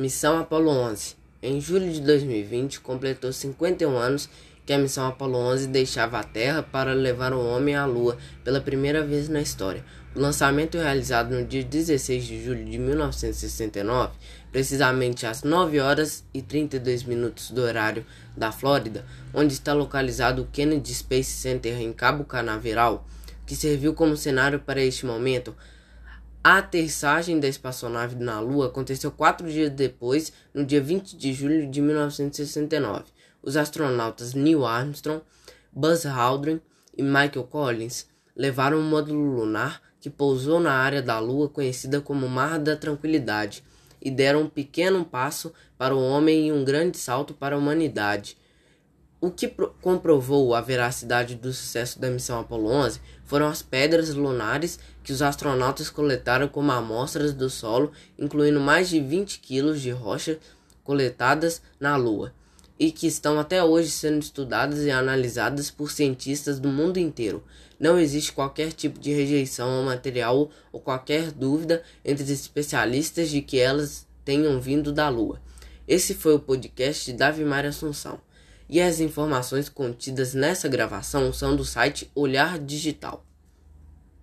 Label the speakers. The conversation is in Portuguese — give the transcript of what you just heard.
Speaker 1: Missão Apollo 11. Em julho de 2020, completou 51 anos que a missão Apollo 11 deixava a Terra para levar o homem à Lua pela primeira vez na história. O lançamento realizado no dia 16 de julho de 1969, precisamente às 9 horas e 32 minutos do horário da Flórida, onde está localizado o Kennedy Space Center em Cabo Canaveral, que serviu como cenário para este momento, a aterrissagem da espaçonave na Lua aconteceu quatro dias depois, no dia 20 de julho de 1969. Os astronautas Neil Armstrong, Buzz Aldrin e Michael Collins levaram um módulo lunar que pousou na área da Lua conhecida como Mar da Tranquilidade e deram um pequeno passo para o homem e um grande salto para a humanidade. O que comprovou a veracidade do sucesso da missão Apollo 11 foram as pedras lunares que os astronautas coletaram como amostras do solo, incluindo mais de 20 quilos de rocha coletadas na Lua, e que estão até hoje sendo estudadas e analisadas por cientistas do mundo inteiro. Não existe qualquer tipo de rejeição ao material ou qualquer dúvida entre os especialistas de que elas tenham vindo da Lua. Esse foi o podcast de Davi Maria Assunção e as informações contidas nessa gravação são do site Olhar Digital.